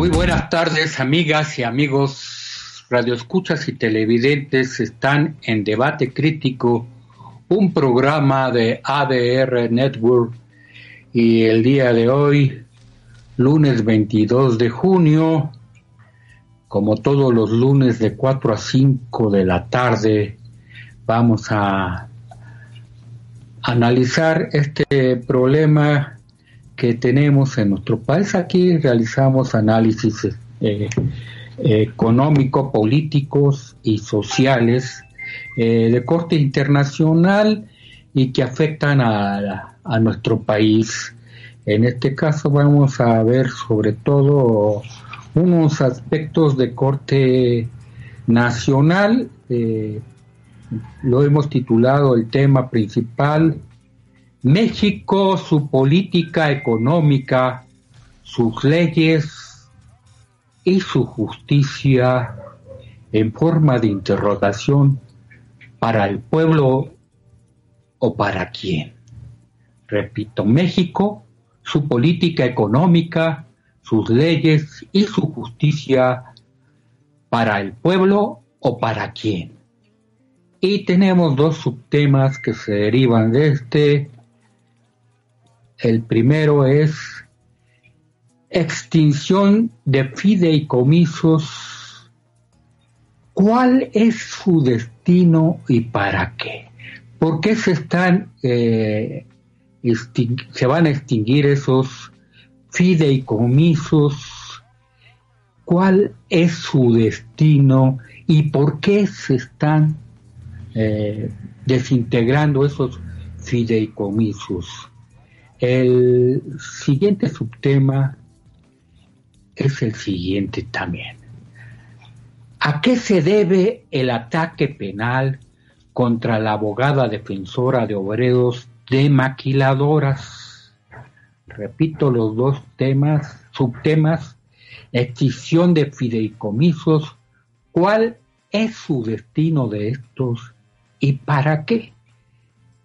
Muy buenas tardes, amigas y amigos radioescuchas y televidentes. Están en Debate Crítico, un programa de ADR Network. Y el día de hoy, lunes 22 de junio, como todos los lunes de 4 a 5 de la tarde, vamos a analizar este problema que tenemos en nuestro país. Aquí realizamos análisis eh, económico, políticos y sociales eh, de corte internacional y que afectan a, a, nuestro país. En este caso vamos a ver sobre todo unos aspectos de corte nacional. Eh, lo hemos titulado el tema principal México, su política económica, sus leyes y su justicia en forma de interrogación para el pueblo o para quién. Repito, México, su política económica, sus leyes y su justicia para el pueblo o para quién. Y tenemos dos subtemas que se derivan de este el primero es extinción de fideicomisos. ¿Cuál es su destino y para qué? ¿Por qué se están eh, se van a extinguir esos fideicomisos? ¿Cuál es su destino y por qué se están eh, desintegrando esos fideicomisos? El siguiente subtema es el siguiente también. ¿A qué se debe el ataque penal contra la abogada defensora de obreros de maquiladoras? Repito los dos temas, subtemas, extinción de fideicomisos, ¿cuál es su destino de estos y para qué?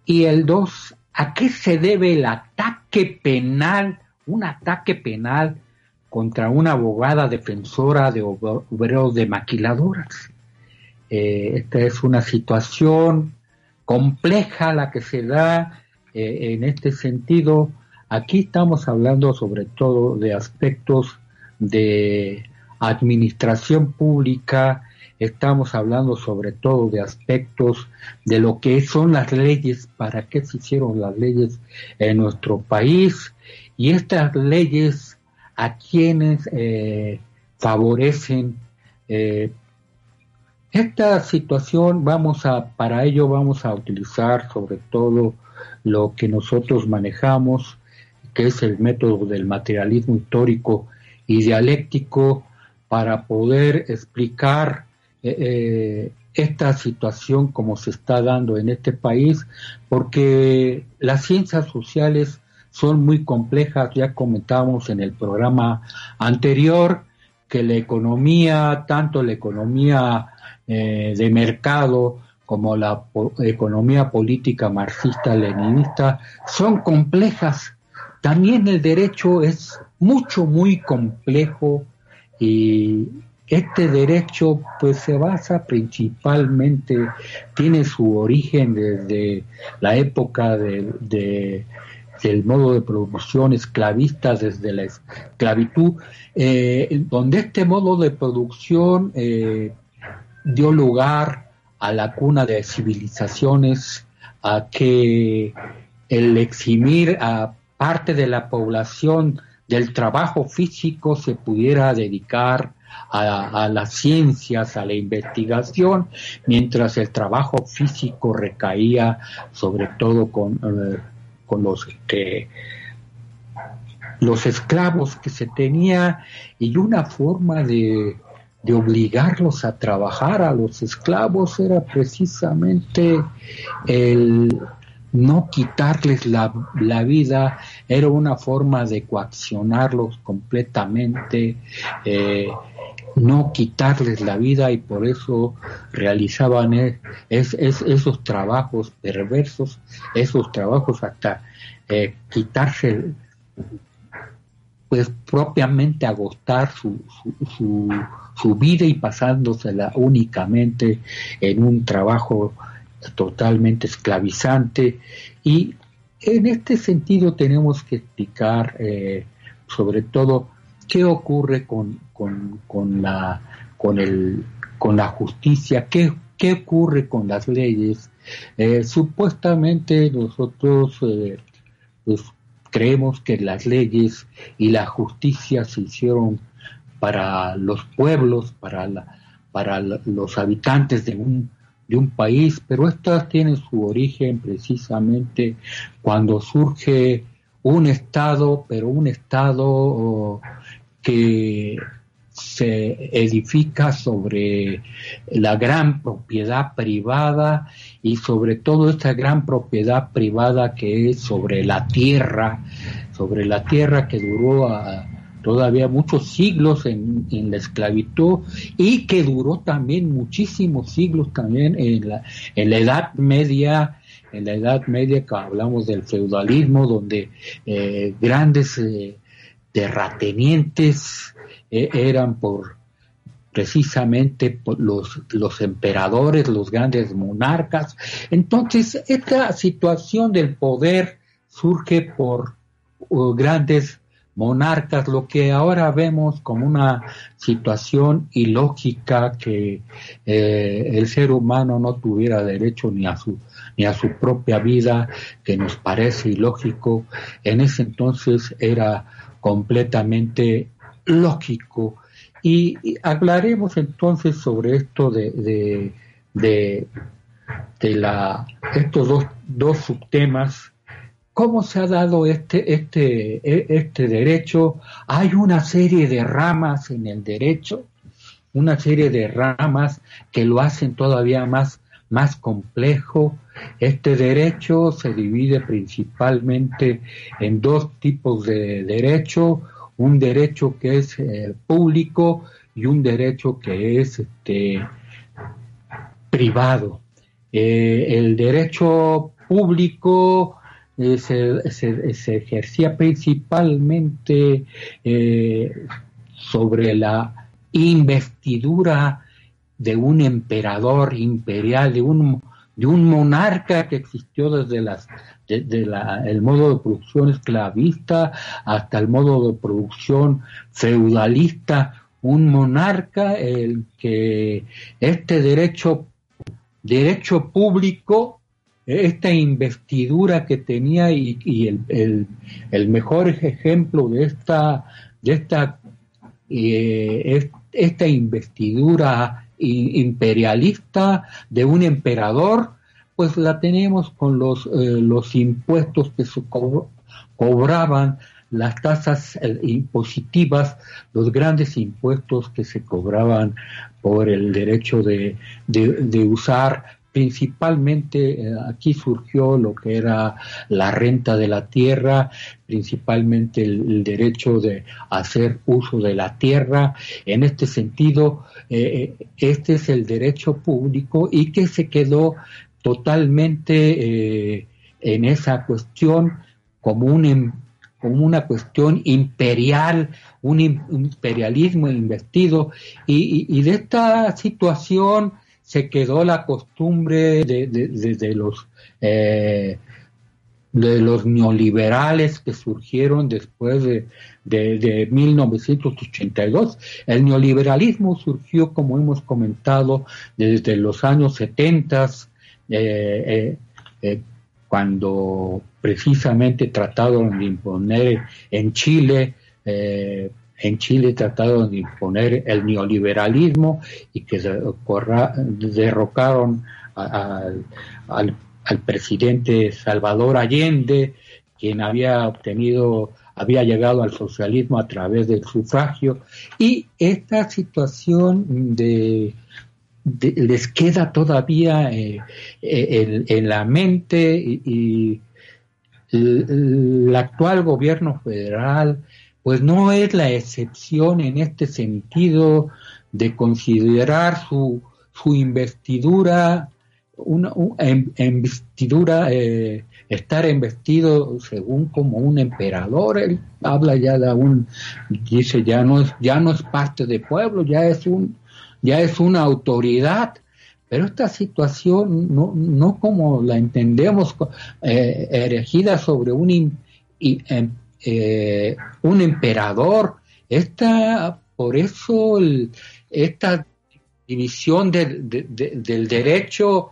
Y el dos, ¿A qué se debe el ataque penal, un ataque penal contra una abogada defensora de obreros de maquiladoras? Eh, esta es una situación compleja la que se da eh, en este sentido. Aquí estamos hablando sobre todo de aspectos de administración pública, estamos hablando sobre todo de aspectos de lo que son las leyes, para qué se hicieron las leyes en nuestro país. Y estas leyes a quienes eh, favorecen eh, esta situación vamos a para ello vamos a utilizar sobre todo lo que nosotros manejamos que es el método del materialismo histórico y dialéctico para poder explicar eh, eh, esta situación como se está dando en este país, porque las ciencias sociales son muy complejas, ya comentamos en el programa anterior que la economía, tanto la economía eh, de mercado como la economía política marxista-leninista, son complejas. También el derecho es mucho, muy complejo y, este derecho pues se basa principalmente, tiene su origen desde la época de, del modo de producción esclavista, desde la esclavitud, eh, donde este modo de producción eh, dio lugar a la cuna de civilizaciones, a que el eximir a parte de la población del trabajo físico se pudiera dedicar a, las ciencias, a la investigación, mientras el trabajo físico recaía sobre todo con, eh, con los que los esclavos que se tenía y una forma de, de obligarlos a trabajar a los esclavos era precisamente el no quitarles la, la, vida, era una forma de coaccionarlos completamente, eh, no quitarles la vida y por eso realizaban e, esos trabajos perversos, esos trabajos hasta eh, quitarse pues propiamente agotar su, su, su, vida y pasándosela únicamente en un trabajo totalmente esclavizante. Y en este sentido tenemos que explicar eh, sobre todo qué ocurre con, con, con, la, con, el, con la justicia, qué, qué ocurre con las leyes. Eh, supuestamente nosotros eh, pues, creemos que las leyes y la justicia se hicieron para los pueblos, para, la, para los habitantes de un, de un país, pero estas tienen su origen precisamente cuando surge un Estado, pero un Estado que se edifica sobre la gran propiedad privada y sobre todo esta gran propiedad privada que es sobre la tierra, sobre la tierra que duró todavía muchos siglos en, la esclavitud y que duró también muchísimos siglos también en la, en la Edad Media, en la Edad Media que hablamos del feudalismo, donde eh, grandes eh, terratenientes eh, eran por precisamente los, los emperadores, los grandes monarcas. Entonces, esta situación del poder surge por uh, grandes monarcas, lo que ahora vemos como una situación ilógica que eh, el ser humano no tuviera derecho ni a su ni a su propia vida, que nos parece ilógico, en ese entonces era completamente lógico. Y, hablaremos entonces sobre esto de, de, de, la, estos dos, dos subtemas cómo se ha dado este, este, e, este derecho. Hay una serie de ramas en el derecho, una serie de ramas que lo hacen todavía más, más complejo. Este derecho se divide principalmente en dos tipos de derecho, un derecho que es eh, público y un derecho que es este, privado. Eh, el derecho público eh, se, ejercía principalmente sobre la investidura de un emperador imperial, de un, de un monarca que existió desde las desde el modo de producción esclavista hasta el modo de producción feudalista, un monarca el que este derecho, derecho público, esta investidura que tenía y, el, el, mejor ejemplo de esta, de esta, eh, esta investidura imperialista de un emperador pues la tenemos con los, eh, los impuestos que se cobraban, las tasas eh, impositivas, los grandes impuestos que se cobraban por el derecho de, de, usar principalmente eh, aquí surgió lo que era la renta de la tierra, principalmente el, derecho de hacer uso de la tierra. En este sentido, este es el derecho público y que se quedó totalmente eh, en esa cuestión como, un, em, como una cuestión imperial, un imperialismo investido, y, de esta situación se quedó la costumbre de, los eh, de los neoliberales que surgieron después de, de, 1982. El neoliberalismo surgió, como hemos comentado, desde los años 70 eh, eh, eh, cuando precisamente trataron de imponer en Chile, en Chile trataron de imponer el neoliberalismo y que derrocaron al, al presidente Salvador Allende, quien había obtenido había llegado al socialismo a través del sufragio. Y esta situación de les queda todavía eh, eh, en, la mente y, el, actual gobierno federal pues no es la excepción en este sentido de considerar su, su investidura una, en, vestidura, eh, estar vestido según como un emperador, él habla ya de un, dice ya no es, ya no es parte del pueblo, ya es un, ya es una autoridad, pero esta situación no, no como la entendemos, eh, erigida sobre un, eh, un emperador, esta, por eso esta división del derecho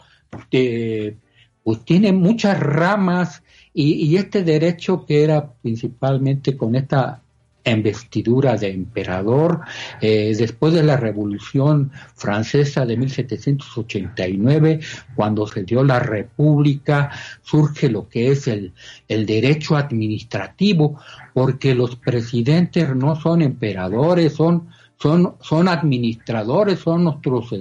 pues tiene muchas ramas y, este derecho que era principalmente con esta investidura de emperador, eh, después de la Revolución Francesa de 1789, cuando se dio la República, surge lo que es el, el derecho administrativo, porque los presidentes no son emperadores, son, son, son administradores, son nuestros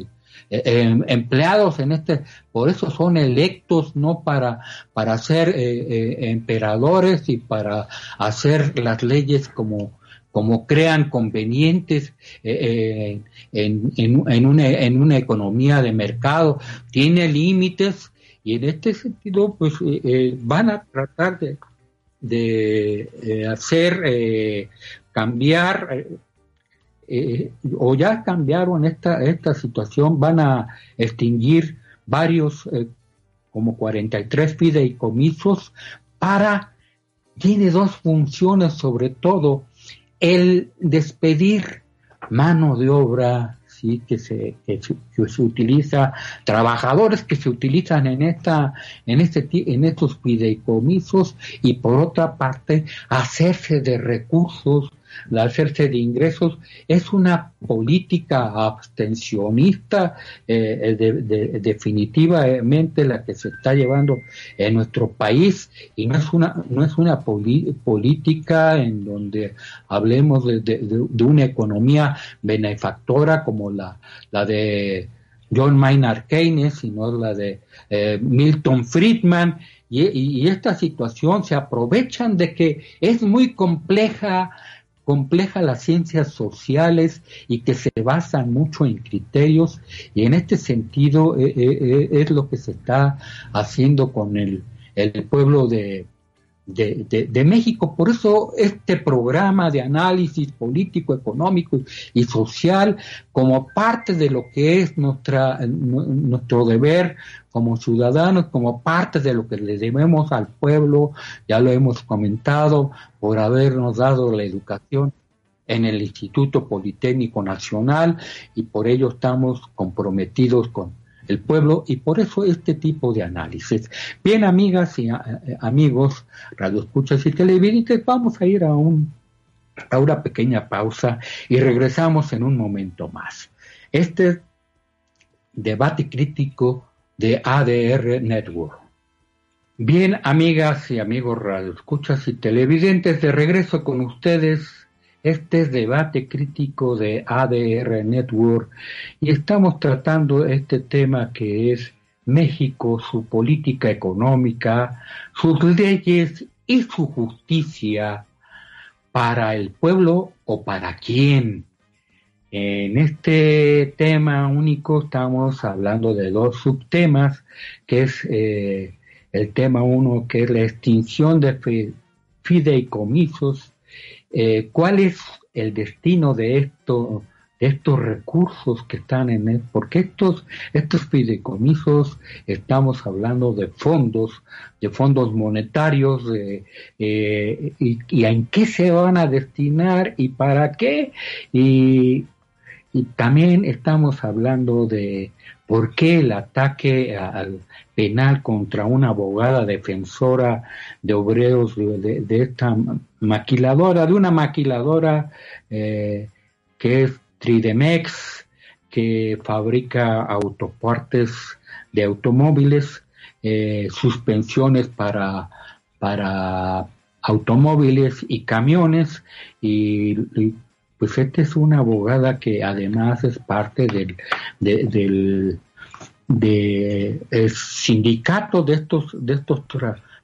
eh, eh, em, empleados en este, por eso son electos no para, para ser eh, eh, emperadores y para hacer las leyes como, como crean convenientes en, en, una, en una economía de mercado, tiene límites y en este sentido pues van a tratar de, de hacer cambiar eh, o ya cambiaron esta, esta situación, van a extinguir varios, eh, como 43 fideicomisos para, tiene dos funciones sobre todo, el despedir mano de obra, sí, que se, que se, utiliza, trabajadores que se utilizan en esta, en este, en estos fideicomisos y por otra parte hacerse de recursos la hacerse de ingresos es una política abstencionista eh, definitivamente la que se está llevando en nuestro país y no es una no es una política en donde hablemos de, una economía benefactora como la, la de John Maynard Keynes, sino la de eh, Milton Friedman, y, y, esta situación se aprovechan de que es muy compleja compleja las ciencias sociales y que se basan mucho en criterios y en este sentido eh, eh, eh, es lo que se está haciendo con el, el pueblo de, de, de, México. Por eso este programa de análisis político, económico y social, como parte de lo que es nuestra, nuestro deber como ciudadanos, como parte de lo que le debemos al pueblo, ya lo hemos comentado, por habernos dado la educación en el Instituto Politécnico Nacional y por ello estamos comprometidos con el pueblo y por eso este tipo de análisis. Bien, amigas y eh, amigos, radioescuchas y televidentes, vamos a ir a, un, a una pequeña pausa y regresamos en un momento más. Este debate crítico de ADR Network. Bien, amigas y amigos radioescuchas y televidentes, de regreso con ustedes este debate crítico de ADR Network y estamos tratando este tema que es México, su política económica, sus leyes y su justicia para el pueblo o para quién. En este tema único estamos hablando de dos subtemas, que es eh, el tema uno, que es la extinción de fideicomisos eh, ¿Cuál es el destino de, esto, de estos recursos que están en él? Porque estos, estos fideicomisos, estamos hablando de fondos, de fondos monetarios, eh, y, y, en qué se van a destinar y para qué. Y también estamos hablando de por qué el ataque al penal contra una abogada defensora de obreros de, esta maquiladora, de una maquiladora eh, que es Tridemex, que fabrica autopartes de automóviles, eh, suspensiones para, para automóviles y camiones. Y, pues esta es una abogada que además es parte del, del de el sindicato de estos de estos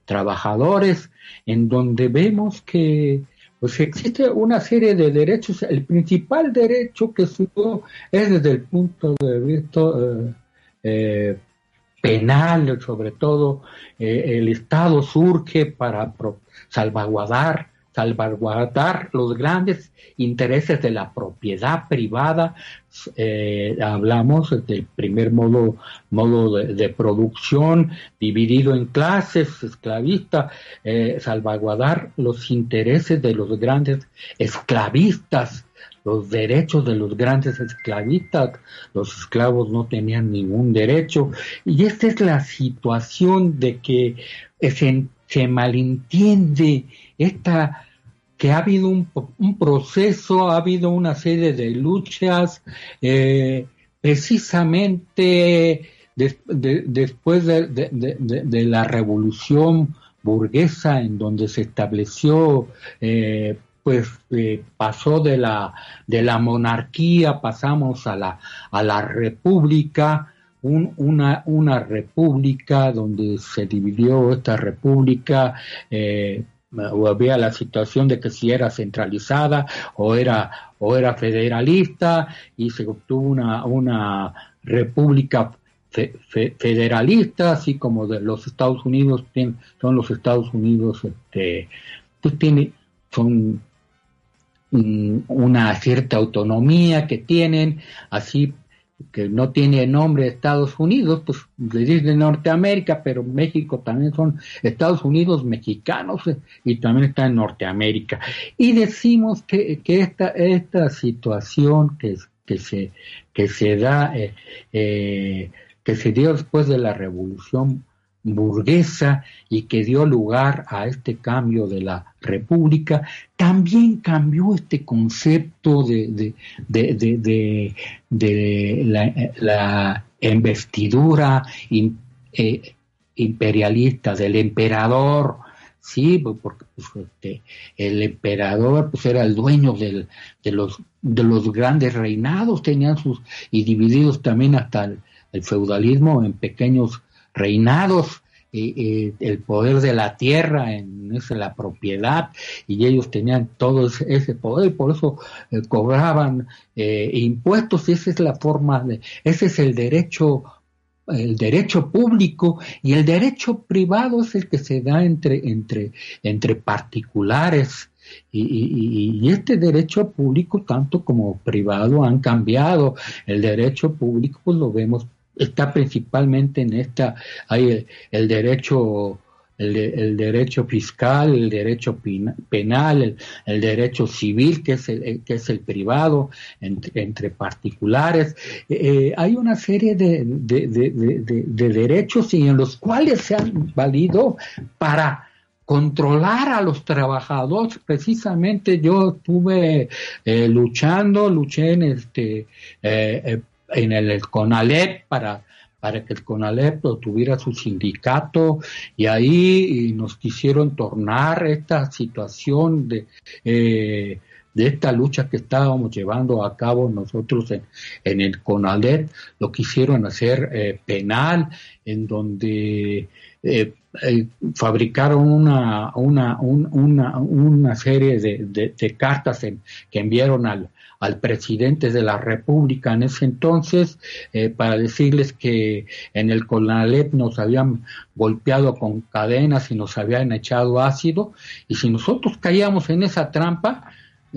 trabajadores en donde vemos que pues existe una serie de derechos. El principal derecho que subo es desde el punto de vista eh, eh, penal, sobre todo, eh, el Estado surge para salvaguardar, salvaguardar los grandes intereses de la propiedad privada. Eh, hablamos del primer modo, modo de, producción dividido en clases, esclavista, eh, salvaguardar los intereses de los grandes esclavistas los derechos de los grandes esclavistas, los esclavos no tenían ningún derecho, y esta es la situación de que se, se malentiende esta que ha habido un, proceso, ha habido una serie de luchas, eh, precisamente después de, la revolución burguesa en donde se estableció eh, pues eh, pasó de la de la monarquía pasamos a la a la república una una república donde se dividió esta república había la situación de que si era centralizada o era o era federalista y se obtuvo una una república federalista así como de los Estados Unidos son los Estados Unidos este pues tiene son una cierta autonomía que tienen, así que no tiene nombre Estados Unidos, pues le dicen Norteamérica, pero México también son Estados Unidos mexicanos eh, y también está en Norteamérica. Y decimos que, que esta, esta situación que, que, se, que se da, eh, eh, que se dio después de la Revolución burguesa y que dio lugar a este cambio de la república, también cambió este concepto de, de, de, la, investidura eh, imperialista del emperador, sí, pues, porque pues, este, el emperador pues era el dueño de los de los grandes reinados, tenían sus y divididos también hasta el feudalismo en pequeños reinados, el poder de la tierra, en la propiedad, y ellos tenían todo ese, poder, por eso eh, cobraban eh, impuestos, esa es la forma de, ese es el derecho el derecho público y el derecho privado es el que se da entre, entre, entre particulares. Y, y, este derecho público, tanto como privado, han cambiado. El derecho público, pues lo vemos está principalmente en esta, hay el, derecho el, derecho fiscal, el derecho penal, el, derecho civil, que es el, que es el privado, entre, particulares. Eh, eh, hay una serie de, de, derechos y en los cuales se han valido para controlar a los trabajadores. Precisamente yo estuve eh, luchando, luché en este en el CONALEP para, para que el CONALEP tuviera su sindicato y ahí nos quisieron tornar esta situación de, eh, de esta lucha que estábamos llevando a cabo nosotros en, en el CONALEP, lo quisieron hacer eh, penal, en donde eh, fabricaron una, una, una, una serie de, de, cartas que enviaron al, al presidente de la República en ese entonces eh, para decirles que en el CONALEP nos habían golpeado con cadenas y nos habían echado ácido y si nosotros caíamos en esa trampa, eh,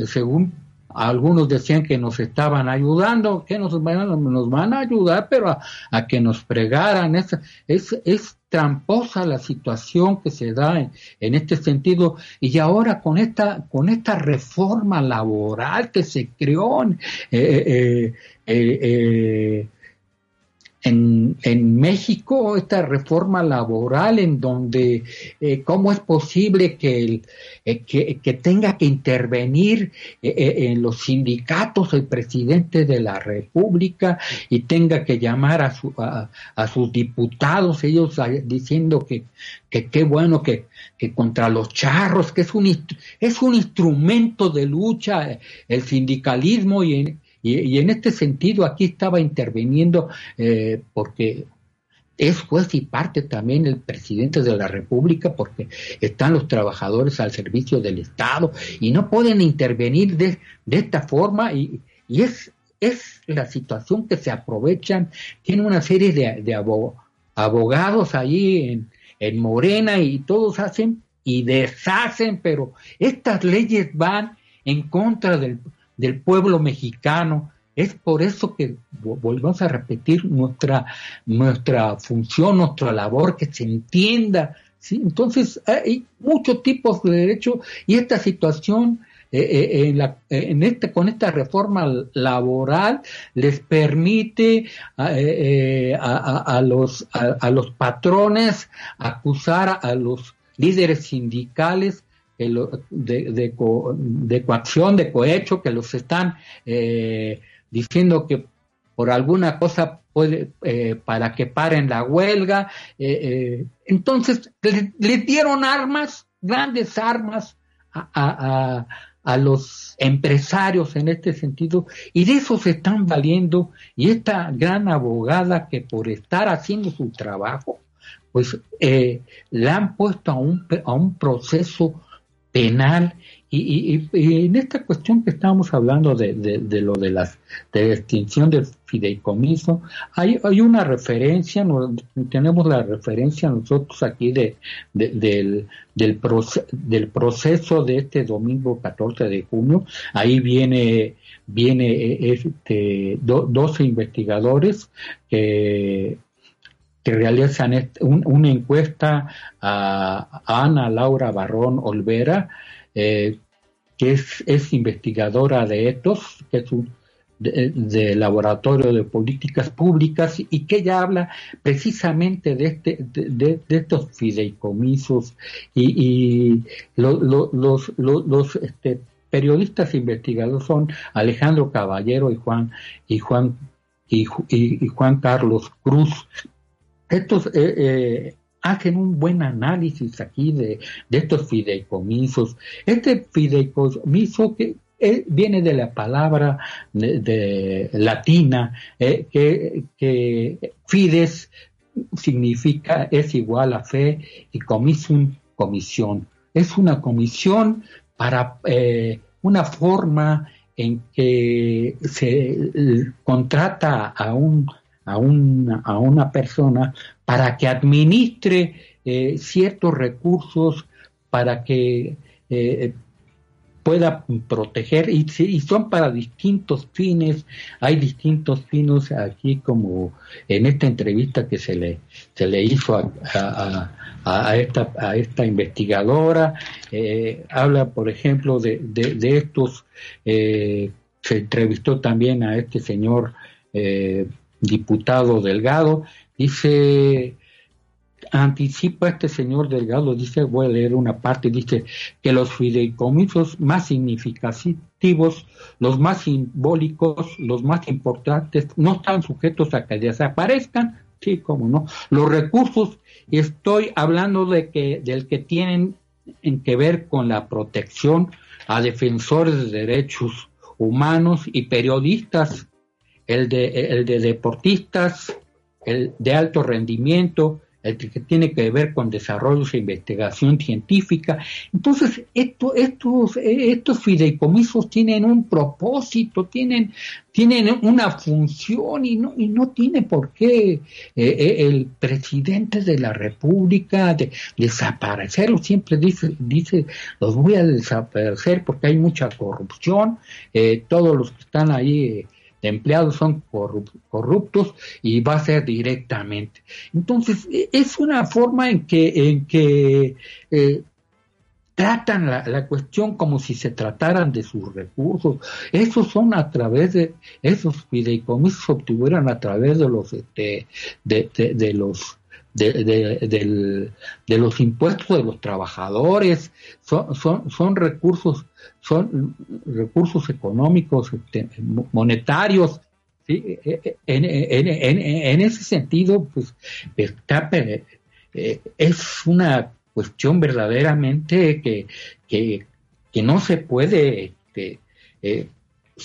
según algunos decían que nos estaban ayudando, que nos van, nos van a ayudar, pero a, que nos pregaran. Es, es, es, tramposa la situación que se da en, este sentido. Y ahora con esta, con esta reforma laboral que se creó, eh, eh, eh, en, en, México esta reforma laboral en donde eh, cómo es posible que, eh, que, tenga que intervenir eh, en los sindicatos el presidente de la República y tenga que llamar a, su, a, sus diputados, ellos diciendo que qué bueno que, que contra los charros, que es un, es un instrumento de lucha el sindicalismo y en, y, en este sentido aquí estaba interviniendo eh, porque es juez y parte también el presidente de la República porque están los trabajadores al servicio del Estado y no pueden intervenir de, de esta forma. Y, y, es, es la situación que se aprovechan, tiene una serie de, de, abogados allí en, en Morena y todos hacen y deshacen, pero estas leyes van en contra del, del pueblo mexicano. Es por eso que volvemos a repetir nuestra, nuestra función, nuestra labor, que se entienda. ¿sí? Entonces, hay muchos tipos de derechos y esta situación eh, eh, en, la, en este, con esta reforma laboral les permite eh, a, a, los, a, los patrones acusar a los líderes sindicales de, de, de, coacción, de cohecho, que los están diciendo que por alguna cosa puede, para que paren la huelga. entonces, les, dieron armas, grandes armas a, los empresarios en este sentido y de eso se están valiendo y esta gran abogada que por estar haciendo su trabajo pues eh, la han puesto a un, a un proceso penal. Y, en esta cuestión que estábamos hablando de, de, lo de, las, de la extinción del fideicomiso, hay, hay una referencia, tenemos la referencia nosotros aquí de, del, del, del proceso de este domingo 14 de junio, ahí viene viene este, 12 investigadores que que realizan una encuesta a, Ana Laura Barrón Olvera, eh, que es, investigadora de ETOS, que es un de, laboratorio de políticas públicas y que ella habla precisamente de este de, estos fideicomisos y, los los este, periodistas investigadores son Alejandro Caballero y Juan y Juan y, Juan Carlos Cruz estos eh, eh, hacen un buen análisis aquí de, estos fideicomisos. Este fideicomiso que eh, viene de la palabra de, latina, eh, que, fides significa es igual a fe y comisum comisión. Es una comisión para una forma en que se contrata a un a, a una persona para que administre eh, ciertos recursos, para que eh, pueda proteger y, y, son para distintos fines. Hay distintos fines aquí como en esta entrevista que se le, se le hizo a, a, esta, a esta investigadora. Eh, habla, por ejemplo, de, de, de estos, se entrevistó también a este señor diputado Delgado, dice, anticipa este señor Delgado, dice, voy a leer una parte, dice que los fideicomisos más significativos, los más simbólicos, los más importantes, no están sujetos a que desaparezcan, sí, como no. Los recursos, estoy hablando de que, del que tienen en que ver con la protección a defensores de derechos humanos y periodistas el de, el de deportistas, el de alto rendimiento, el que tiene que ver con desarrollos e investigación científica. Entonces, esto, estos, estos fideicomisos tienen un propósito, tienen, tienen una función y no, y no tiene por qué eh, eh, el presidente de la República de, desaparecerlo. Siempre dice, dice, los voy a desaparecer porque hay mucha corrupción, eh, todos los que están ahí empleados son corruptos y va a ser directamente. Entonces, e, es una forma en que, en que eh, tratan la, cuestión como si se trataran de sus recursos. Esos son a través de, esos fideicomisos se obtuvieron a través de los, este, de, de los de, de, los impuestos de los trabajadores, son, son, son recursos, son recursos económicos, este, monetarios. ¿sí? E, e, en, en, en, ese sentido, pues, eh, es una cuestión verdaderamente que, que, que no se puede este, eh,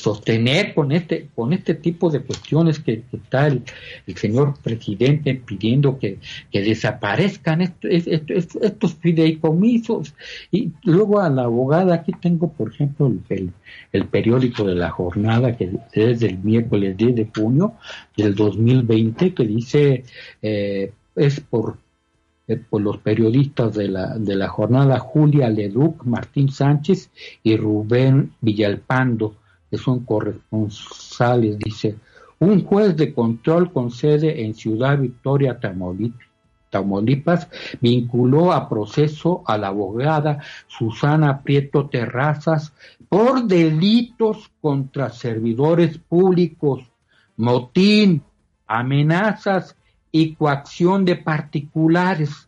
sostener con este con este tipo de cuestiones que, está el, señor presidente pidiendo que, desaparezcan estos fideicomisos. Y luego a la abogada aquí tengo por ejemplo el, el, periódico de la jornada que es del miércoles 10 de junio del 2020 que dice eh, es por, eh, por los periodistas de la, de la jornada Julia Leduc, Martín Sánchez y Rubén Villalpando, que son corresponsales, dice, un juez de control con sede en Ciudad Victoria, Tamaulipas, vinculó a proceso a la abogada Susana Prieto Terrazas por delitos contra servidores públicos, motín, amenazas y coacción de particulares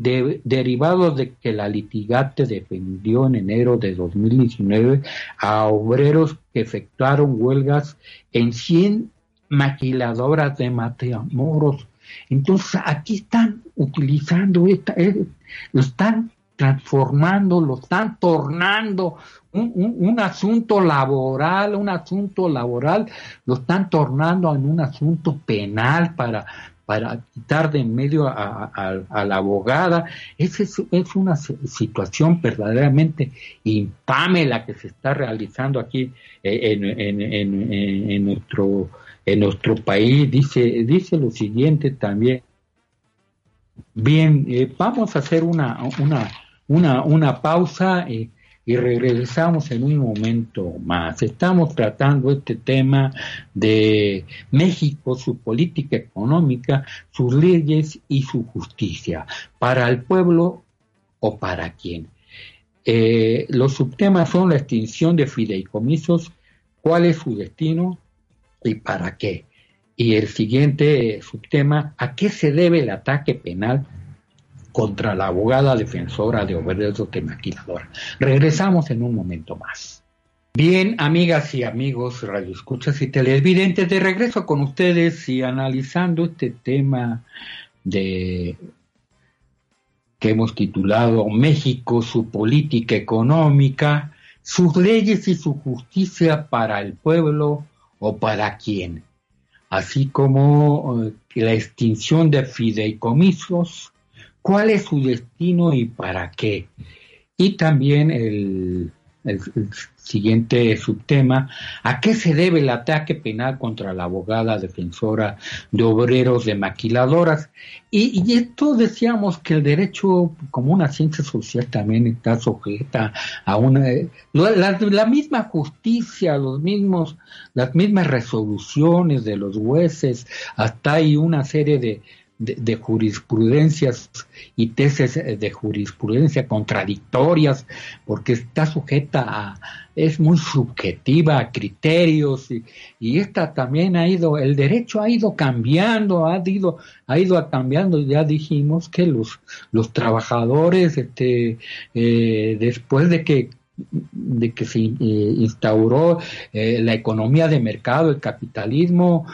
derivados de que la litigante defendió en enero de 2019 a obreros que efectuaron huelgas en 100 maquiladoras de Matamoros. Entonces aquí están utilizando esta, eh, lo están transformando, lo están tornando un, un, asunto laboral, un asunto laboral, lo están tornando en un asunto penal para, para quitar de en medio a, la abogada. Es, es, una situación verdaderamente infame la que se está realizando aquí eh, en, en, en, en nuestro país. Dice, dice lo siguiente también. Bien, eh, vamos a hacer una, una, una, una pausa eh, y regresamos en un momento más. Estamos tratando este tema de México, su política económica, sus leyes y su justicia, para el pueblo o para quién. Eh, los subtemas son la extinción de fideicomisos, cuál es su destino, y para qué. Y el siguiente subtema, ¿a qué se debe el ataque penal contra la abogada defensora de obreros de maquinadora? Regresamos en un momento más. Bien, amigas y amigos, radioescuchas y televidentes, de regreso con ustedes y analizando este tema de que hemos titulado México, su política económica, sus leyes y su justicia para el pueblo o para quién, así como eh, la extinción de fideicomisos, cuál es su destino y para qué. Y también el siguiente subtema, ¿a qué se debe el ataque penal contra la abogada defensora de obreros de maquiladoras? Y, esto decíamos que el derecho como una ciencia social también está sujeta a una la, la, misma justicia, los mismos, las mismas resoluciones de los jueces, hasta hay una serie de, de, jurisprudencias y tesis de jurisprudencia contradictorias, porque está sujeta a, es muy subjetiva a criterios y, y, esta también ha ido, el derecho ha ido cambiando, ha ido, ha ido cambiando, ya dijimos que los, los trabajadores, este, eh, después de que de que se eh, instauró eh, la economía de mercado, el capitalismo,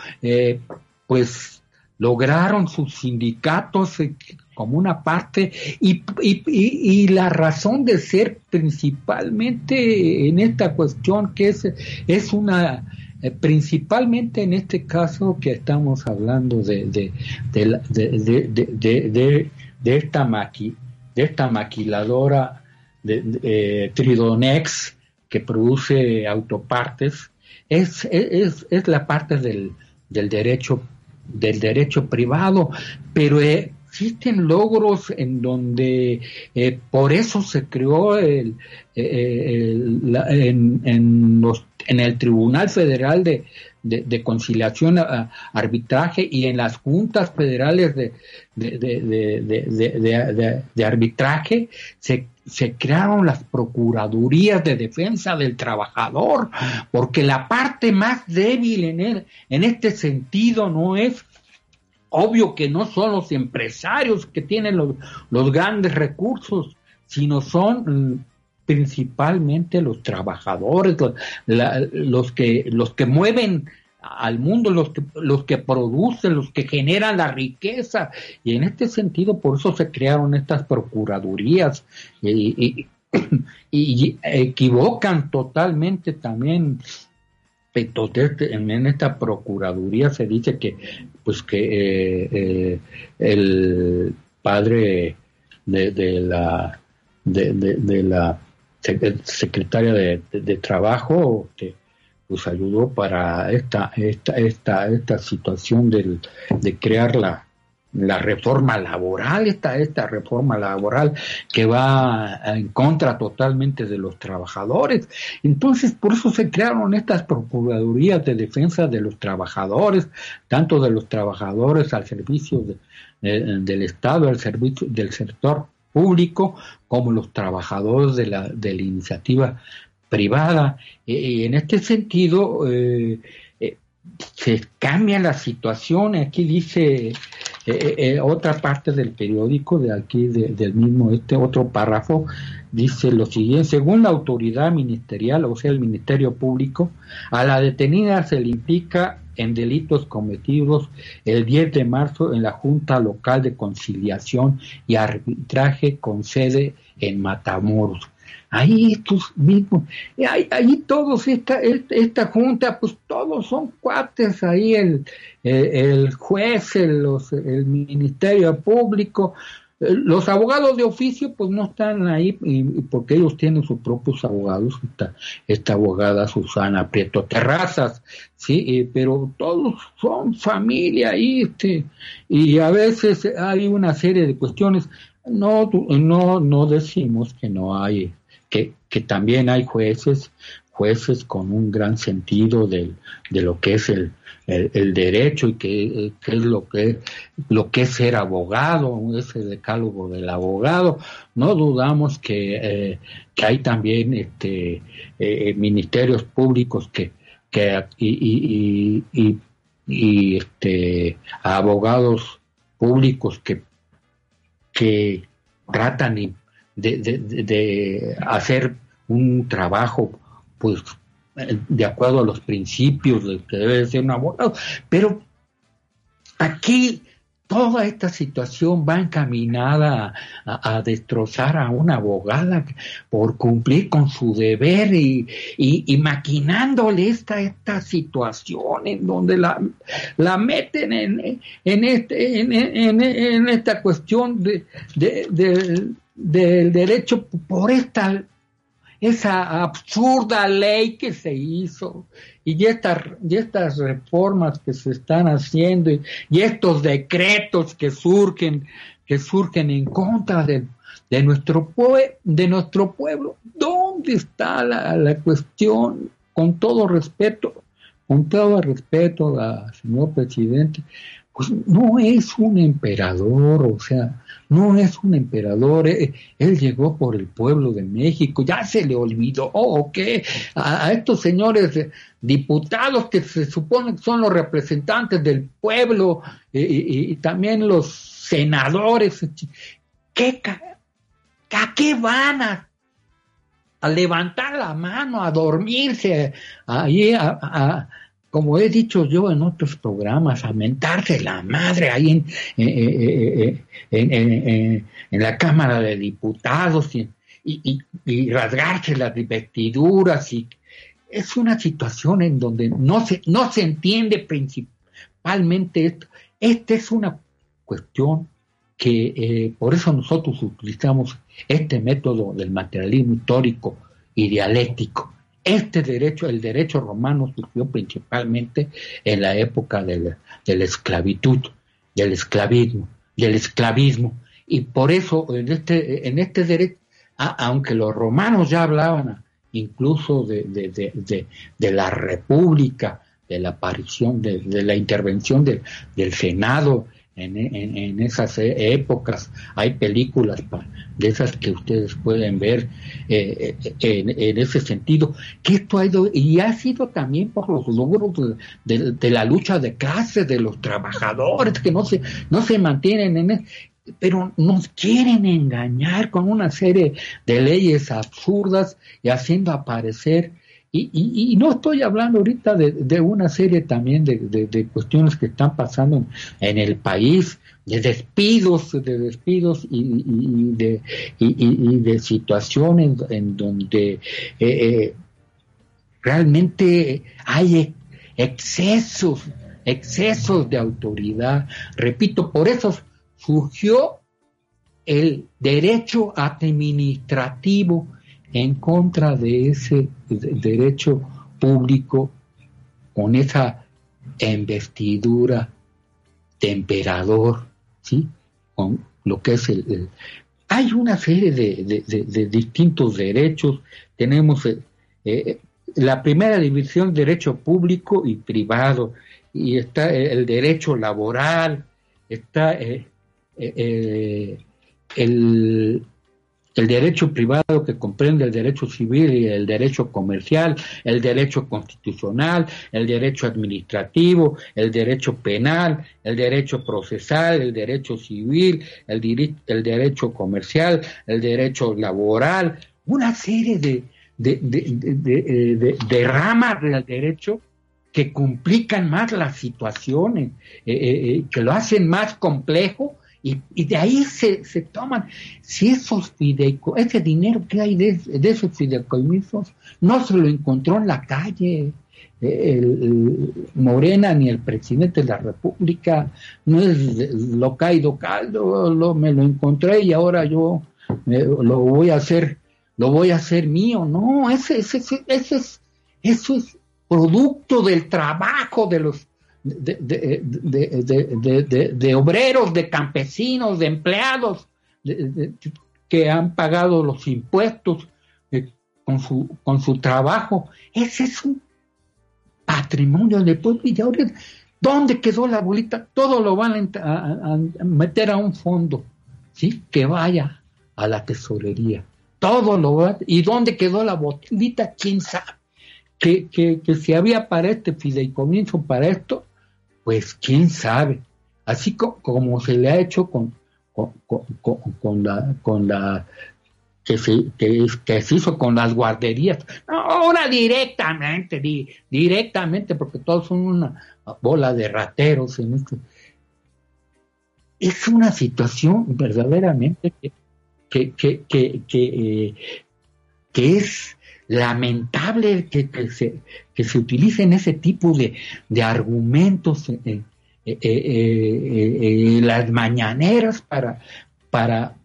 pues lograron sus sindicatos eh, como una parte y, y, la razón de ser principalmente en esta cuestión que es, es una eh, principalmente en este caso que estamos hablando de, de, de, de esta maqui, de esta maquiladora de, eh, Tridonex que produce autopartes es, es, es la parte del, del derecho del derecho privado, pero eh, existen logros en donde eh, por eso se creó el, eh, en, en, los, en, el Tribunal Federal de, de, Conciliación, Arbitraje y en las juntas federales de, de arbitraje se se crearon las procuradurías de defensa del trabajador, porque la parte más débil en, él, en este sentido no es obvio que no son los empresarios que tienen los, los grandes recursos, sino son mm, principalmente los trabajadores, los, que, los que mueven al mundo, los que, los que producen, los que generan la riqueza. Y en este sentido, por eso se crearon estas procuradurías y, equivocan totalmente también. Entonces, en esta procuraduría se dice que, pues que eh, eh, el padre de, la de, la secretaria de, trabajo que pues ayudó para esta, esta, esta, esta situación del, de crear la, la reforma laboral, esta, esta reforma laboral que va en contra totalmente de los trabajadores. Entonces, por eso se crearon estas procuradurías de defensa de los trabajadores, tanto de los trabajadores al servicio del Estado, al servicio del sector público, como los trabajadores de la, de la iniciativa privada. Y en este sentido, eh, eh, se cambia la situación. Aquí dice eh, otra parte del periódico de aquí del mismo este otro párrafo dice lo siguiente según la autoridad ministerial o sea el ministerio público a la detenida se le implica en delitos cometidos el 10 de marzo en la Junta Local de Conciliación y Arbitraje con sede en Matamoros ahí estos mismos, ahí, ahí todos, esta, esta junta, pues todos son cuates, ahí el, el, juez, el, el ministerio público, los abogados de oficio pues no están ahí porque ellos tienen sus propios abogados, esta, esta abogada Susana Prieto Terrazas, sí, pero todos son familia ahí, este, y a veces hay una serie de cuestiones, no, no, no decimos que no hay que, que también hay jueces, jueces con un gran sentido de, de lo que es el, el, derecho y que, es lo que, lo que es ser abogado, ese decálogo del abogado. No dudamos que, eh, que hay también este, eh, ministerios públicos que, que y, y, y, y, este, abogados públicos que, que tratan de, de, hacer un trabajo pues de acuerdo a los principios de que debe ser un abogado, pero aquí toda esta situación va encaminada a, destrozar a una abogada por cumplir con su deber y, maquinándole esta, esta situación en donde la, meten en, en, este, en, en, esta cuestión de, de del derecho por esta esa absurda ley que se hizo y estas, y estas reformas que se están haciendo y, estos decretos que surgen que surgen en contra de, de nuestro de nuestro pueblo dónde está la, la cuestión con todo respeto con todo respeto señor presidente pues no es un emperador, o sea, no es un emperador, eh, él, llegó por el pueblo de México, ya se le olvidó, ¿o qué? A, estos señores diputados que se supone que son los representantes del pueblo y, también los senadores, ¿qué, ¿a qué van a, levantar la mano, a dormirse ahí, a como he dicho yo en otros programas, a mentarse la madre ahí en, eh, eh, eh, en, la Cámara de Diputados y, y, rasgarse las vestiduras. Y, es una situación en donde no se, no se entiende principalmente esto. Esta es una cuestión que por eso nosotros utilizamos este método del materialismo histórico y dialéctico este derecho, el derecho romano surgió principalmente en la época de la, esclavitud, del esclavismo, del esclavismo. Y por eso en este, en este derecho, aunque los romanos ya hablaban incluso de, de, la república, de la aparición, de, la intervención del Senado en, esas e, épocas. Hay películas de esas que ustedes pueden ver eh, eh, en, ese sentido. Que esto ha ido, y ha sido también por los logros de, la lucha de clases de los trabajadores que no se, no se mantienen en, pero nos quieren engañar con una serie de leyes absurdas y haciendo aparecer y, no estoy hablando ahorita de, una serie también de, cuestiones que están pasando en el país, de despidos, de despidos y, de, de situaciones en donde eh, eh, realmente hay excesos, excesos de autoridad. Repito, por eso surgió el derecho administrativo en contra de ese derecho público con esa investidura de emperador ¿sí? Con lo que es el... hay una serie de, distintos derechos. Tenemos eh, eh, la primera división, derecho público y privado, y está el derecho laboral, está eh, el, el derecho privado que comprende el derecho civil y el derecho comercial, el derecho constitucional, el derecho administrativo, el derecho penal, el derecho procesal, el derecho civil, el, el derecho comercial, el derecho laboral, una serie de, de, de, de ramas del derecho que complican más las situaciones, eh, eh, eh, que lo hacen más complejo y, de ahí se, se, toman, si esos fideicomisos, ese dinero que hay de, esos fideicomisos, no se lo encontró en la calle. El, Morena ni el presidente de la República, no es lo caído caldo, lo, me lo encontré y ahora yo lo voy a hacer, lo voy a hacer mío. No, ese, ese, ese, es, eso es producto del trabajo de los de, obreros, de campesinos, de empleados que han pagado los impuestos eh, con, su, con su trabajo. Ese es un patrimonio del pueblo y ahora, ¿dónde quedó la bolita? Todo lo van a, meter a un fondo, ¿sí? Que vaya a la tesorería. Todo lo va, ¿Y dónde quedó la bolita? ¿Quién sabe? Que, que, que si había para este fideicomiso, para esto, pues quién sabe. Así como se le ha hecho con, con, la, con la que se, que, se hizo con las guarderías. Ahora directamente, directamente, porque todos son una bola de rateros en este. Es una situación verdaderamente que, que, que, que, eh, es lamentable que, se, que se utilicen ese tipo de, de argumentos en, las mañaneras para, para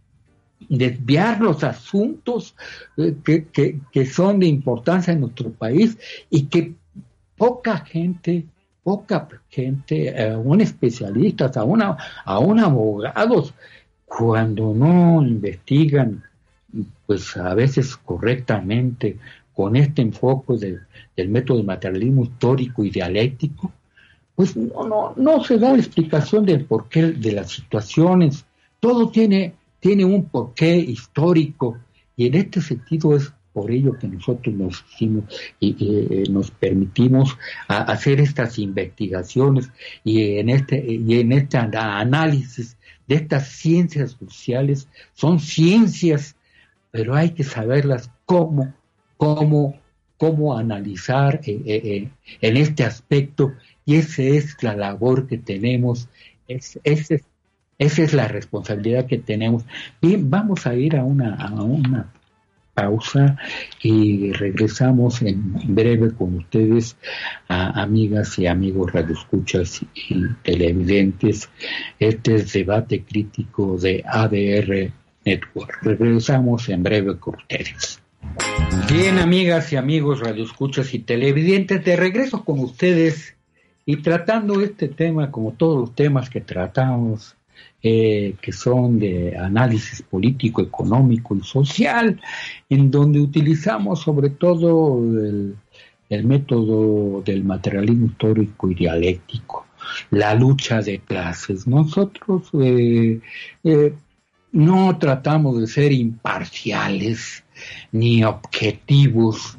desviar los asuntos eh, que, que, son de importancia en nuestro país y que poca gente, poca gente, aún especialistas, aún, aún abogados, cuando no investigan pues a veces correctamente, con este enfoque del método de materialismo histórico y dialéctico, pues no, no, no se da la explicación del porqué de las situaciones. Todo tiene, tiene un porqué histórico y en este sentido es por ello que nosotros nos hicimos y, eh, nos permitimos hacer estas investigaciones y en este y en este análisis de estas ciencias sociales son ciencias pero hay que saberlas cómo, cómo, cómo analizar eh, eh, eh, en este aspecto y esa es la labor que tenemos, es, esa es la responsabilidad que tenemos. Bien, vamos a ir a una, a una pausa y regresamos en breve con ustedes, amigas y amigos radioescuchas y televidentes. Este es debate crítico de ADR Network. Regresamos en breve con ustedes. Bien, amigas y amigos radioescuchas y televidentes, de regreso con ustedes y tratando este tema como todos los temas que tratamos, eh, que son de análisis político, económico y social, en donde utilizamos sobre todo el, método del materialismo histórico y dialéctico, la lucha de clases. Nosotros eh, eh, no tratamos de ser imparciales ni objetivos.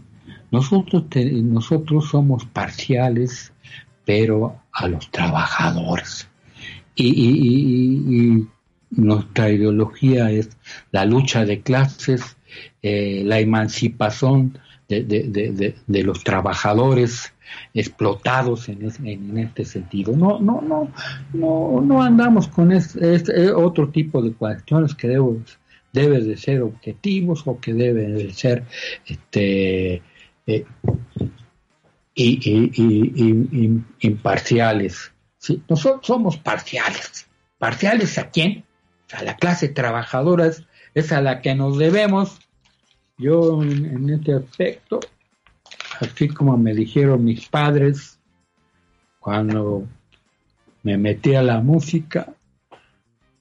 Nosotros, nosotros somos parciales, pero a los trabajadores. Y, nuestra ideología es la lucha de clases, eh, la emancipación de, los trabajadores explotados en, este sentido. No, no, no, no, no andamos con este, otro tipo de cuestiones que deben de ser objetivos o que deben de ser este eh, y, imparciales. ¿sí? Nosotros somos parciales. ¿Parciales a quién? A la clase trabajadora es a la que nos debemos yo en, este aspecto, así como me dijeron mis padres cuando me metí a la música,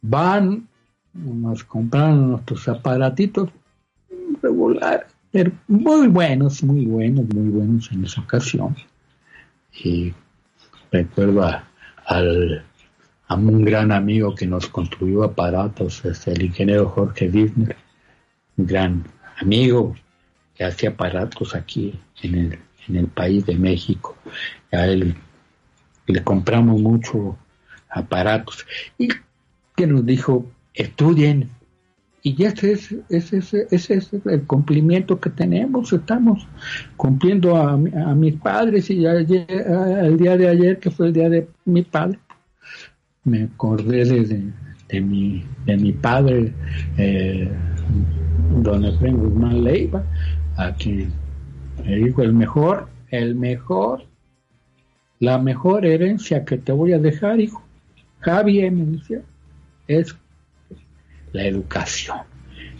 van, nos compraron nuestros aparatitos regular, pero muy buenos, muy buenos, muy buenos en esa ocasión. Y recuerdo a, al, a un gran amigo que nos construyó aparatos, es el ingeniero Jorge Disney, un gran amigo que hacía aparatos aquí en el, en el país de México. A él le compramos mucho aparatos y que nos dijo, estudien. Y ese es, ese, ese, es el cumplimiento que tenemos. Estamos cumpliendo a, a mis padres y ayer, el día de ayer, que fue el día de mi padre, me acordé de, de, mi, de mi padre, eh, don Efraín Guzmán Leiva, a quien me dijo el mejor, el mejor, la mejor herencia que te voy a dejar, hijo. Javier me decía, es la educación.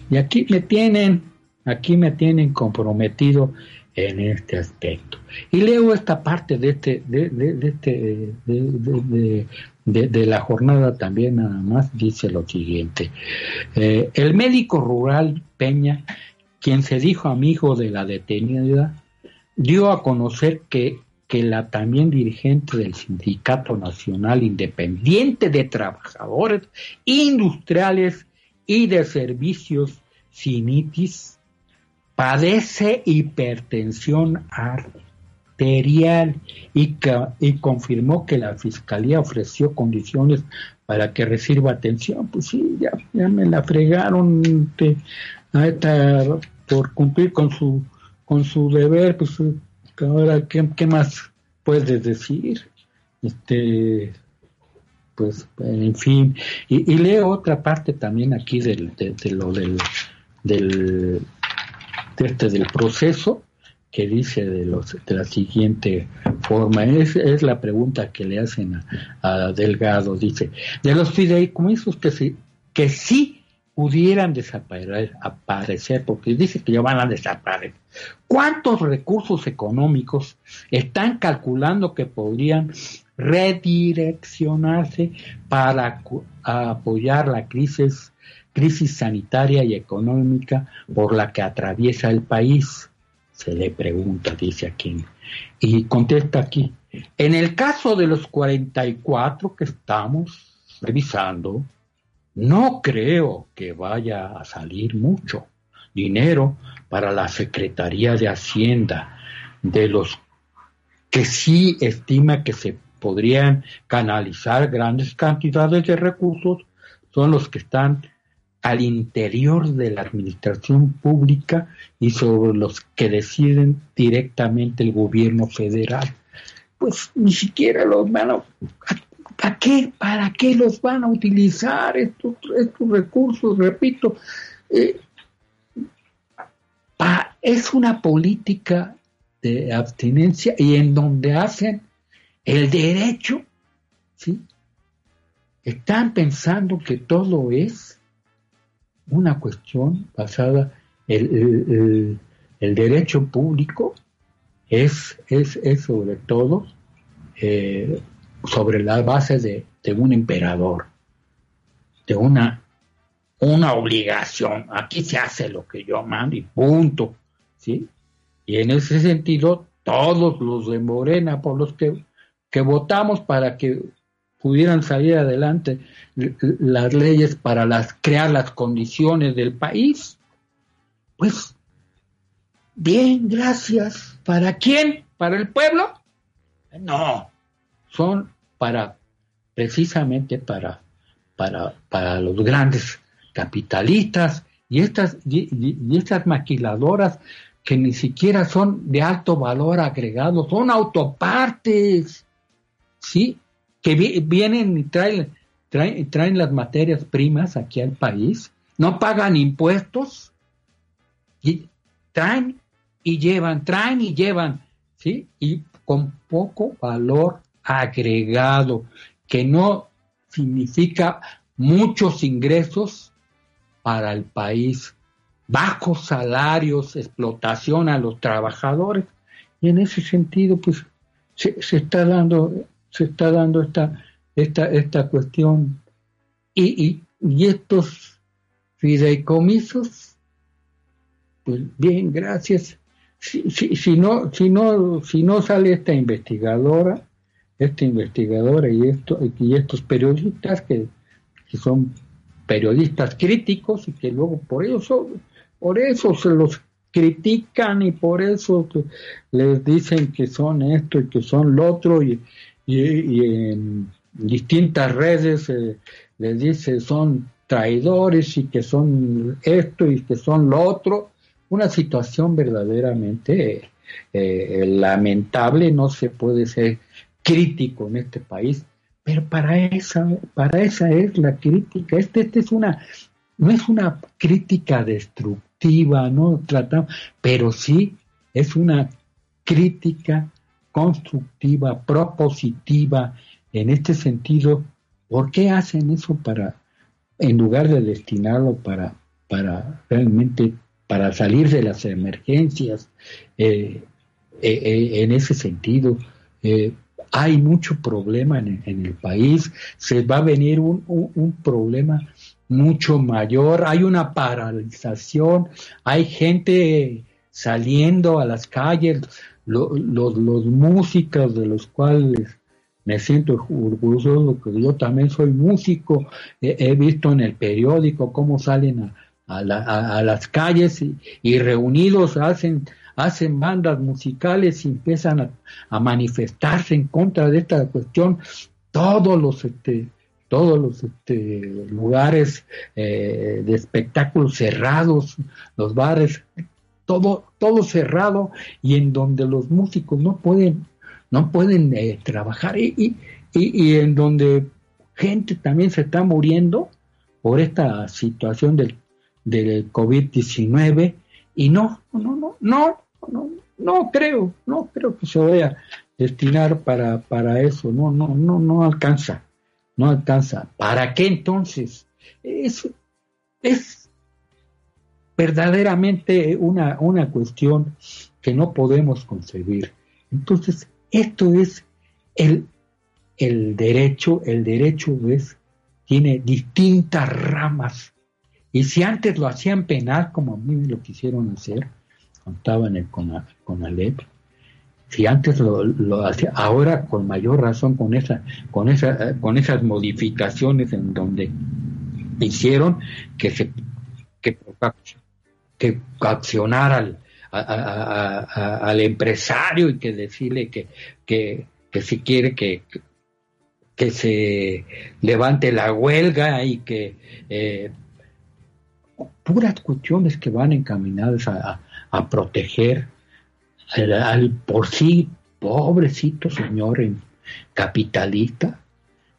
Y aquí me tienen, aquí me tienen comprometido en este aspecto. Y leo esta parte de este, de, de, este, de, de, la jornada también nada más dice lo siguiente. Eh, el médico rural Peña, quien se dijo amigo de la detenida, dio a conocer que, que la también dirigente del Sindicato Nacional Independiente de Trabajadores Industriales y de Servicios Sinitis padece hipertensión arterial y, y confirmó que la fiscalía ofreció condiciones para que reciba atención. Pues sí, ya, ya me la fregaron por cumplir con su con su deber, pues ahora qué, qué más puedes decir, este pues en fin y, leo otra parte también aquí de, lo del del este, del proceso que dice de, los, de la siguiente forma. Es, es la pregunta que le hacen a, Delgado. Dice, de los fideicomisos que sí, que sí pudieran desaparecer, porque dice que ya van a desaparecer. ¿Cuántos recursos económicos están calculando que podrían redireccionarse para apoyar la crisis, crisis sanitaria y económica por la que atraviesa el país? se le pregunta, dice aquí, y contesta aquí, en el caso de los 44 que estamos revisando, no creo que vaya a salir mucho dinero para la Secretaría de Hacienda, de los que sí estima que se podrían canalizar grandes cantidades de recursos, son los que están al interior de la administración pública y sobre los que deciden directamente el gobierno federal. Pues ni siquiera los van a... ¿Para qué? ¿Para qué los van a utilizar estos, estos recursos? Repito, eh, es una política de abstinencia y en donde hacen el derecho, ¿sí? Están pensando que todo es una cuestión basada el, el, derecho público es, es, es sobre todo eh, sobre la base de, un emperador, de una, una obligación. Aquí se hace lo que yo mando y punto. ¿sí? Y en ese sentido, todos los de Morena, por los que, que votamos para que pudieran salir adelante las leyes para las, crear las condiciones del país. Pues, bien, gracias. ¿Para quién? ¿Para el pueblo? No, son para, precisamente para, para, para los grandes capitalistas y estas, y estas maquiladoras que ni siquiera son de alto valor agregado, son autopartes, ¿sí? que vienen y traen, traen, las materias primas aquí al país, no pagan impuestos, y traen y llevan, traen y llevan, ¿sí? Y con poco valor agregado, que no significa muchos ingresos para el país, bajos salarios, explotación a los trabajadores. Y en ese sentido, pues se, se está dando se está dando esta, esta, esta cuestión. Y, y estos fideicomisos, pues bien, gracias. Si, si, no, si no, si no sale esta investigadora, esta investigadora y esto, y estos periodistas que, que son periodistas críticos y que luego por eso, por eso se los critican y por eso les dicen que son esto y que son lo otro y, en distintas redes eh, les dice son traidores y que son esto y que son lo otro. Una situación verdaderamente eh, lamentable, no se puede ser crítico en este país, pero para esa, para esa es la crítica. Este, este es una, no es una crítica destructiva, no tratamos, pero sí es una crítica constructiva, propositiva, en este sentido, ¿por qué hacen eso para, en lugar de destinarlo para, para realmente, para salir de las emergencias, eh, eh, eh, en ese sentido? Hay mucho problema en, el país, se va a venir un, problema mucho mayor, hay una paralización, hay gente saliendo a las calles, los, los músicos de los cuales me siento orgulloso porque yo también soy músico, he, visto en el periódico cómo salen a, las calles y, reunidos hacen hacen bandas musicales y empiezan a, manifestarse en contra de esta cuestión todos los este, todos los este, lugares eh, de espectáculos cerrados los bares todo todo cerrado y en donde los músicos no pueden no pueden eh, trabajar y, y, y, en donde gente también se está muriendo por esta situación del, del COVID-19 y no, no, no, no, no, no creo, no creo que se vaya a destinar para, para eso, no, no, no, no alcanza, no alcanza. ¿Para qué entonces? Es, es verdaderamente una, una cuestión que no podemos concebir. Entonces, esto es el, el derecho, el derecho es, tiene distintas ramas. Y si antes lo hacían penal, como a mí lo quisieron hacer, contaba en el CONALEP, si antes lo, lo hacía, ahora con mayor razón con esa, con esa, con esas modificaciones en donde hicieron que se que, que accionara al, al empresario y que decirle que, que, si quiere que, que, se levante la huelga y que eh, puras cuestiones que van encaminadas a, a proteger al, por sí pobrecito señor capitalista,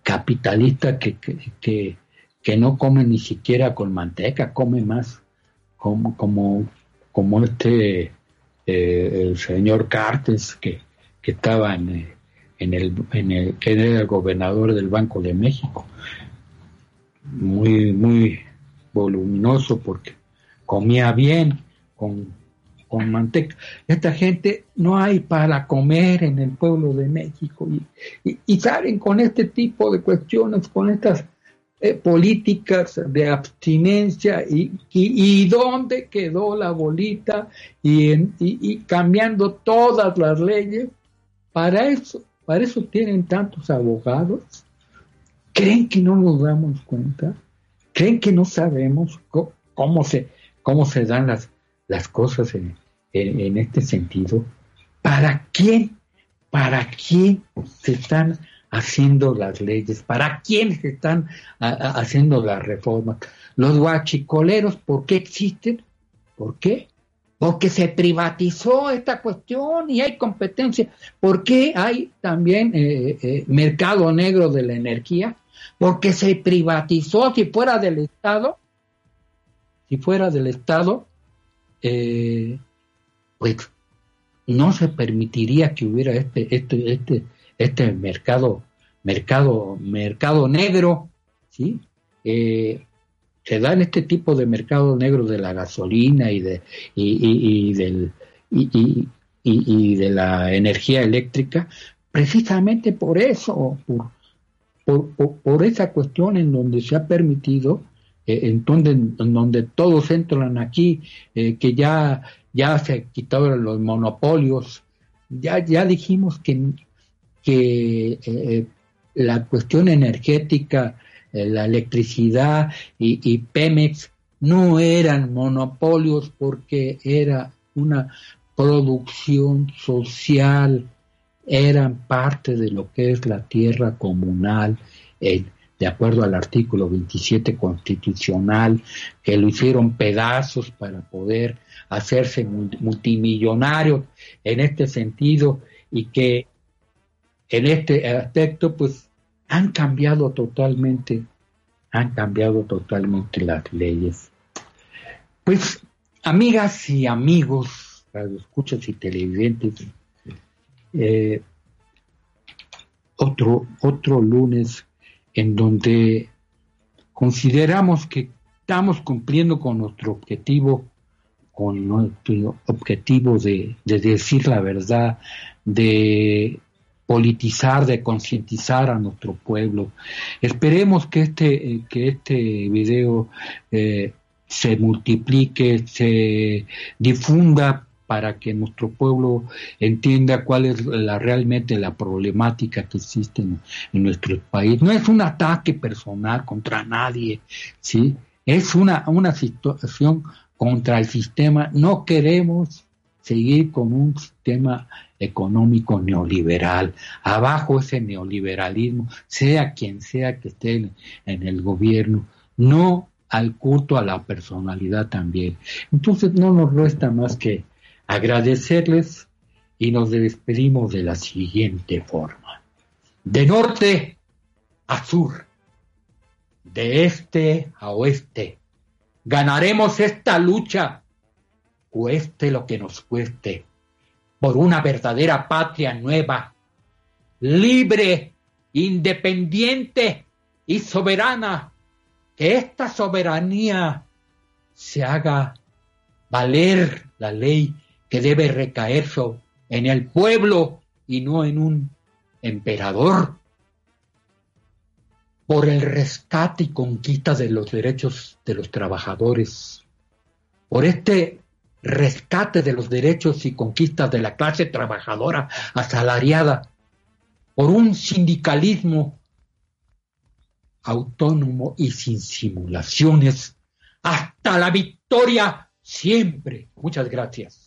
capitalista que, que, que, no come ni siquiera con manteca, come más como, como como este eh, el señor Cartes que, que estaba en, eh, en, el, en el que era el gobernador del Banco de México. Muy muy voluminoso porque comía bien con, con manteca esta gente no hay para comer en el pueblo de México y, y, y salen con este tipo de cuestiones con estas eh, políticas de abstinencia y, y, dónde quedó la bolita y, y, cambiando todas las leyes. Para eso, para eso tienen tantos abogados. ¿Creen que no nos damos cuenta? ¿Creen que no sabemos cómo, se, cómo se dan las, las cosas en, en este sentido? ¿Para quién? ¿Para quién se están haciendo las leyes, para quiénes están haciendo las reformas. Los guachicoleros, ¿por qué existen? ¿Por qué? Porque se privatizó esta cuestión y hay competencia. ¿Por qué hay también eh, eh, mercado negro de la energía? Porque se privatizó, si fuera del Estado, si fuera del Estado, eh, pues no se permitiría que hubiera este, este, este, este mercado, mercado, mercado negro, ¿sí? Eh, se da en este tipo de mercado negro de la gasolina y de y, del y, y, de la energía eléctrica precisamente por eso por, por, esa cuestión en donde se ha permitido eh, en donde todos entran aquí, eh, que ya, ya se quitaron los monopolios, ya, ya dijimos que, que eh, la cuestión energética, la electricidad y, y Pemex no eran monopolios porque era una producción social, eran parte de lo que es la tierra comunal, de acuerdo al artículo 27 constitucional, que lo hicieron pedazos para poder hacerse multimillonarios en este sentido y que en este aspecto pues han cambiado totalmente, han cambiado totalmente las leyes. Pues amigas y amigos, escuchas y televidentes, eh, otro, otro lunes en donde consideramos que estamos cumpliendo con nuestro objetivo, con nuestro objetivo de, decir la verdad, de politizar, de concientizar a nuestro pueblo. Esperemos que este, que este video eh, se multiplique, se difunda para que nuestro pueblo entienda cuál es la, realmente la problemática que existe en, nuestro país. No es un ataque personal contra nadie, ¿sí? Es una, una situación contra el sistema. No queremos seguir con un sistema económico neoliberal. Abajo ese neoliberalismo, sea quien sea que esté en, en el gobierno. No al culto a la personalidad también. Entonces no nos resta más que agradecerles y nos despedimos de la siguiente forma. De norte a sur, de este a oeste, ganaremos esta lucha, cueste lo que nos cueste, por una verdadera patria nueva, libre, independiente y soberana, que esta soberanía se haga valer la ley que debe recaer en el pueblo y no en un emperador por el rescate y conquista de los derechos de los trabajadores, por este rescate de los derechos y conquistas de la clase trabajadora asalariada, por un sindicalismo autónomo y sin simulaciones, hasta la victoria siempre. Muchas gracias.